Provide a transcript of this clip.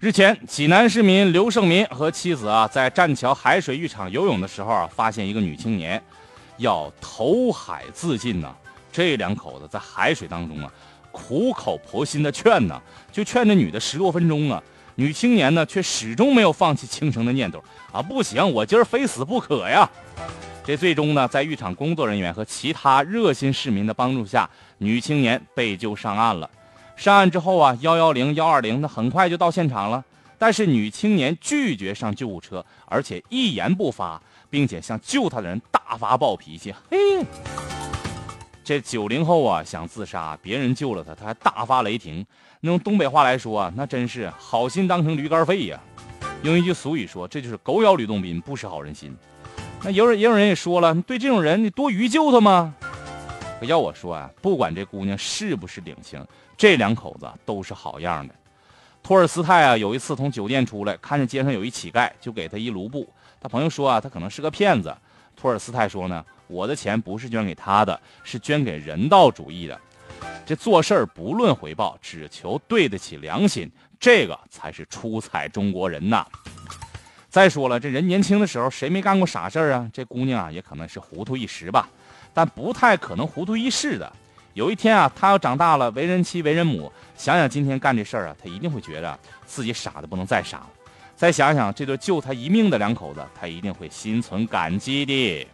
日前，济南市民刘胜民和妻子啊，在栈桥海水浴场游泳的时候啊，发现一个女青年要投海自尽呢。这两口子在海水当中啊，苦口婆心的劝呢，就劝这女的十多分钟啊。女青年呢，却始终没有放弃轻生的念头啊！不行，我今儿非死不可呀！这最终呢，在浴场工作人员和其他热心市民的帮助下，女青年被救上岸了。上岸之后啊，幺幺零、幺二零那很快就到现场了，但是女青年拒绝上救护车，而且一言不发，并且向救她的人大发暴脾气。嘿，这九零后啊，想自杀，别人救了他，他还大发雷霆。用东北话来说啊，那真是好心当成驴肝肺呀。用一句俗语说，这就是狗咬吕洞宾，不识好人心。那有人也有人也说了，对这种人，你多余救他吗？可要我说啊，不管这姑娘是不是领情。这两口子都是好样的。托尔斯泰啊，有一次从酒店出来，看见街上有一乞丐，就给他一卢布。他朋友说啊，他可能是个骗子。托尔斯泰说呢，我的钱不是捐给他的，是捐给人道主义的。这做事儿不论回报，只求对得起良心，这个才是出彩中国人呐。再说了，这人年轻的时候谁没干过傻事儿啊？这姑娘啊，也可能是糊涂一时吧，但不太可能糊涂一世的。有一天啊，他要长大了，为人妻、为人母，想想今天干这事儿啊，他一定会觉得自己傻的不能再傻了。再想想这对救他一命的两口子，他一定会心存感激的。